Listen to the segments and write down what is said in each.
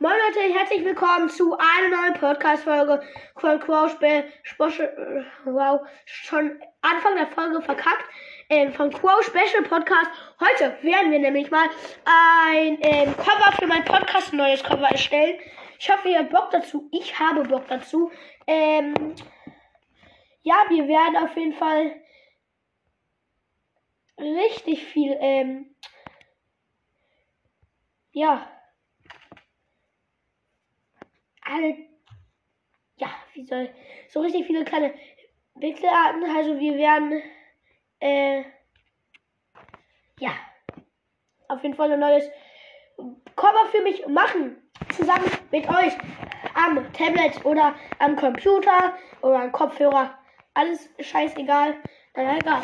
Moin Leute, herzlich willkommen zu einer neuen Podcast-Folge von Quo Special. Wow, schon Anfang der Folge verkackt. Ähm, von Quo Special Podcast. Heute werden wir nämlich mal ein ähm, Cover für meinen Podcast, ein neues Cover erstellen. Ich hoffe, ihr habt Bock dazu. Ich habe Bock dazu. Ähm, ja, wir werden auf jeden Fall richtig viel, ähm, ja, alle, ja, wie soll, so richtig viele kleine Wechselarten. Also wir werden, äh, ja, auf jeden Fall ein neues Cover für mich machen. Zusammen mit euch am Tablet oder am Computer oder am Kopfhörer. Alles scheißegal. Naja, egal.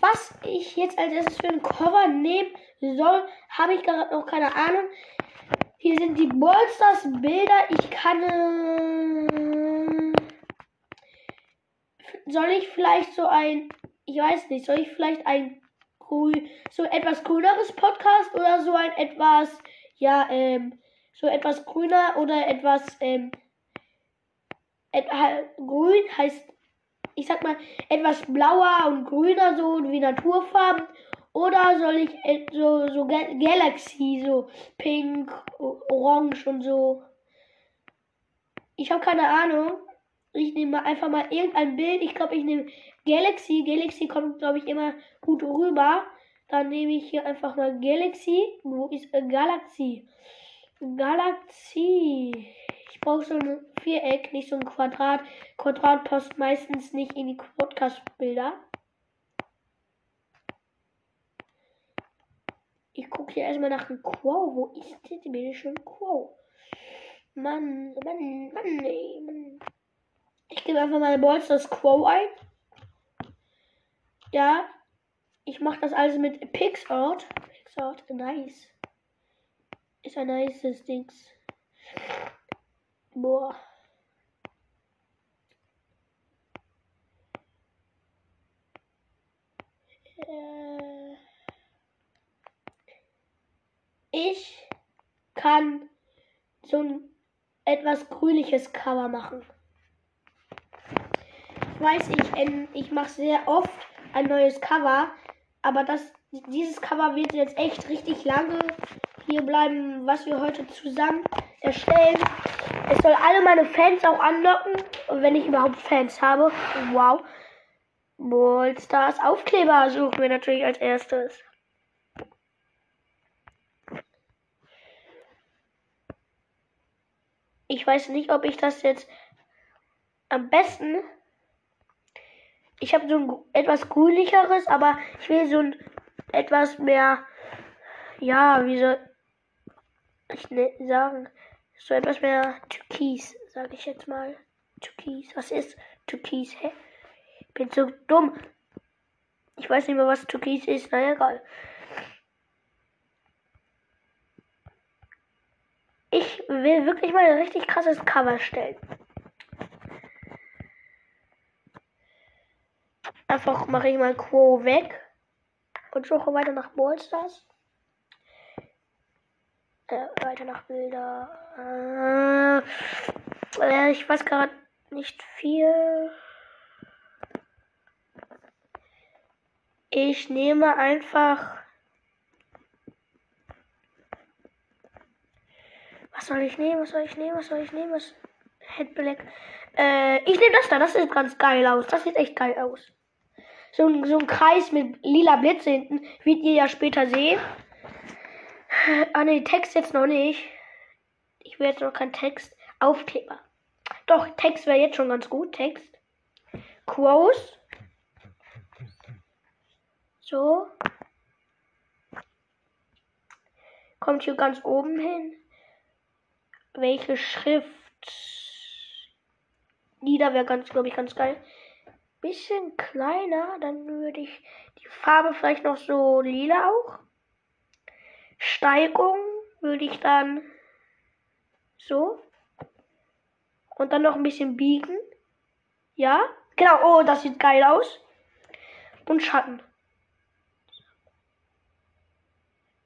Was ich jetzt als erstes für ein Cover nehmen soll, habe ich gerade noch keine Ahnung. Hier sind die Ballstars Bilder. Ich kann. Äh, soll ich vielleicht so ein. Ich weiß nicht, soll ich vielleicht ein grün, so etwas grüneres Podcast oder so ein etwas. Ja, ähm, so etwas grüner oder etwas. Ähm, et, grün heißt. Ich sag mal, etwas blauer und grüner, so wie Naturfarben. Oder soll ich so, so Galaxy, so pink, orange und so. Ich habe keine Ahnung. Ich nehme einfach mal irgendein Bild. Ich glaube, ich nehme Galaxy. Galaxy kommt, glaube ich, immer gut rüber. Dann nehme ich hier einfach mal Galaxy. Wo ist äh, Galaxy? Galaxy. Ich brauche so ein Viereck, nicht so ein Quadrat. Quadrat passt meistens nicht in die Podcast-Bilder. Ich gucke hier erstmal nach dem Quo. Wo ist denn bitte schön Quo? Mann, Mann, Mann, ey, Mann. Ich gebe einfach mal Balls das Quo ein. Ja. Ich mache das also mit Pixart. Pixart, nice. Ist ein nices Dings. Boah. Äh. Ich kann so ein etwas grünliches Cover machen. Ich weiß, ich, ich mache sehr oft ein neues Cover, aber das, dieses Cover wird jetzt echt richtig lange hier bleiben, was wir heute zusammen erstellen. Es soll alle meine Fans auch anlocken, wenn ich überhaupt Fans habe. Wow. Ballstars Aufkleber suchen wir natürlich als erstes. Ich weiß nicht, ob ich das jetzt am besten. Ich habe so ein etwas grünlicheres, aber ich will so ein etwas mehr. Ja, wie soll ich ne sagen? So etwas mehr Türkis, sage ich jetzt mal. Türkis. Was ist Türkis? Hä? Ich bin so dumm. Ich weiß nicht mehr, was Türkis ist. Na egal. Ich will wirklich mal ein richtig krasses Cover stellen. Einfach mache ich mal Quo weg und suche weiter nach Ballstars. Äh, weiter nach Bilder. Äh, äh, ich weiß gerade nicht viel. Ich nehme einfach Soll ich nehmen? Was soll ich nehmen? Was soll ich nehmen? Was? Headblack. Äh, ich nehme das da. Das sieht ganz geil aus. Das sieht echt geil aus. So ein, so ein Kreis mit lila Blitze hinten. Wird ihr ja später sehen. Ah ne, Text jetzt noch nicht. Ich will jetzt noch keinen Text. Aufkleber. Doch, Text wäre jetzt schon ganz gut. Text. Quotes. So. Kommt hier ganz oben hin welche Schrift nieder wäre ganz, glaube ich, ganz geil. Bisschen kleiner, dann würde ich die Farbe vielleicht noch so lila auch. Steigung würde ich dann so. Und dann noch ein bisschen biegen. Ja, genau. Oh, das sieht geil aus. Und Schatten.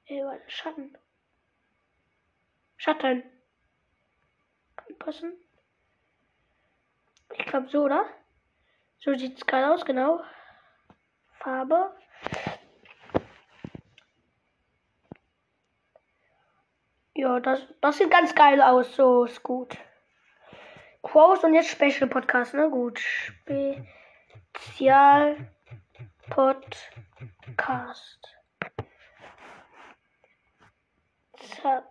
Äh, Schatten. Schatten. Passen. Ich glaube so, oder? So sieht es geil aus, genau. Farbe. Ja, das, das sieht ganz geil aus. So ist gut. Quotes und jetzt Special Podcast, ne? Gut. Spezial Podcast. Zack.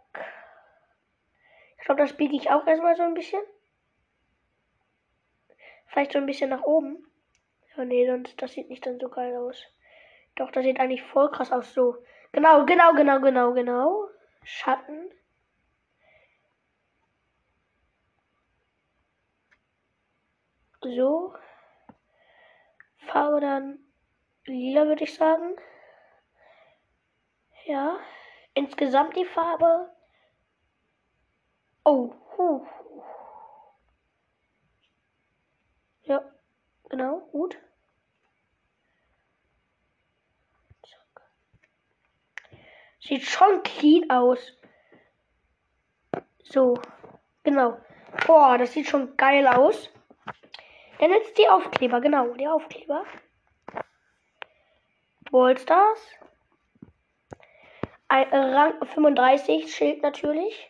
Glaube, das biege ich auch erstmal so ein bisschen. Vielleicht so ein bisschen nach oben. Ja, nee, sonst, das sieht nicht dann so geil aus. Doch, das sieht eigentlich voll krass aus. So. Genau, genau, genau, genau, genau. Schatten. So. Farbe dann lila, würde ich sagen. Ja. Insgesamt die Farbe. Oh. Huh. Ja. Genau. Gut. Sieht schon clean aus. So. Genau. Boah, das sieht schon geil aus. Dann jetzt die Aufkleber, genau, die Aufkleber. Ballstars. Ein Rang 35 Schild natürlich.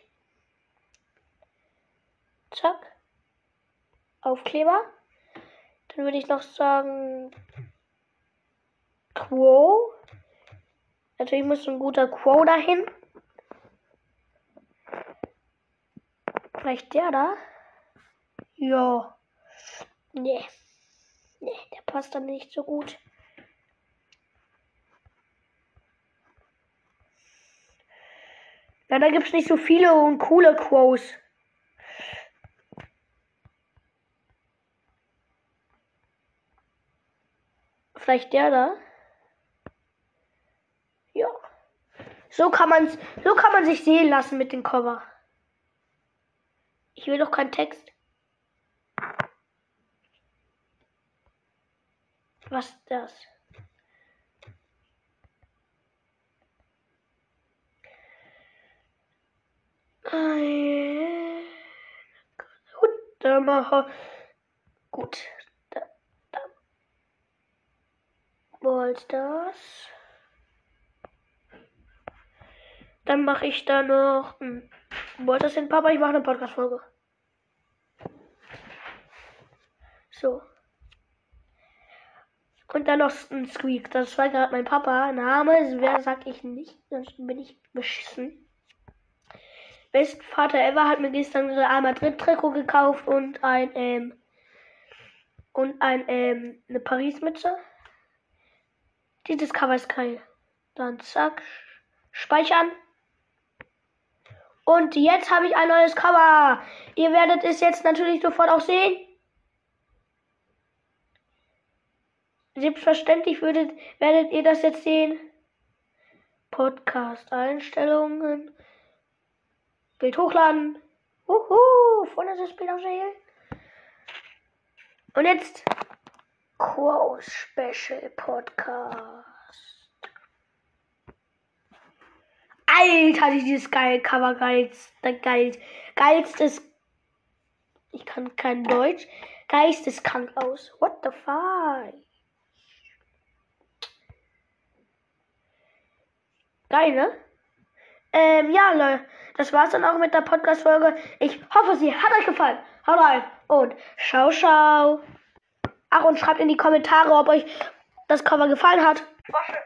Zack. Aufkleber. Dann würde ich noch sagen Quo. Natürlich muss ein guter Quo dahin. Vielleicht der da? Ja. Nee. Nee, der passt dann nicht so gut. Ja, da gibt es nicht so viele und coole Quos. Vielleicht der da? Ja. So kann man so kann man sich sehen lassen mit dem Cover. Ich will doch keinen Text. Was ist das? Gut, Gut. Da, da. Wollt das? Dann mache ich da noch. Wollt das denn, Papa? Ich mache eine Podcast-Folge. So. Und dann noch ein Squeak. Das war gerade mein Papa. Name, wer sag ich nicht, sonst bin ich beschissen. Best Vater ever hat mir gestern ein Real Madrid Trikot gekauft und ein ähm, und ein ähm, eine Paris Mütze. Dieses Cover ist geil. Dann zack, speichern. Und jetzt habe ich ein neues Cover. Ihr werdet es jetzt natürlich sofort auch sehen. Selbstverständlich würdet, werdet ihr das jetzt sehen. Podcast-Einstellungen. Bild hochladen. Uhu, volles Bild auswählen. Und jetzt Quo Special Podcast. Alter, dieses geile Cover geiz, geil, geilstes. Ich kann kein Deutsch. Geisteskrank aus. What the fuck? Geil, ne? Ähm, ja, Leute, das war's dann auch mit der Podcast-Folge. Ich hoffe, sie hat euch gefallen. Haut rein und ciao, ciao. Ach, und schreibt in die Kommentare, ob euch das Cover gefallen hat. Wasche.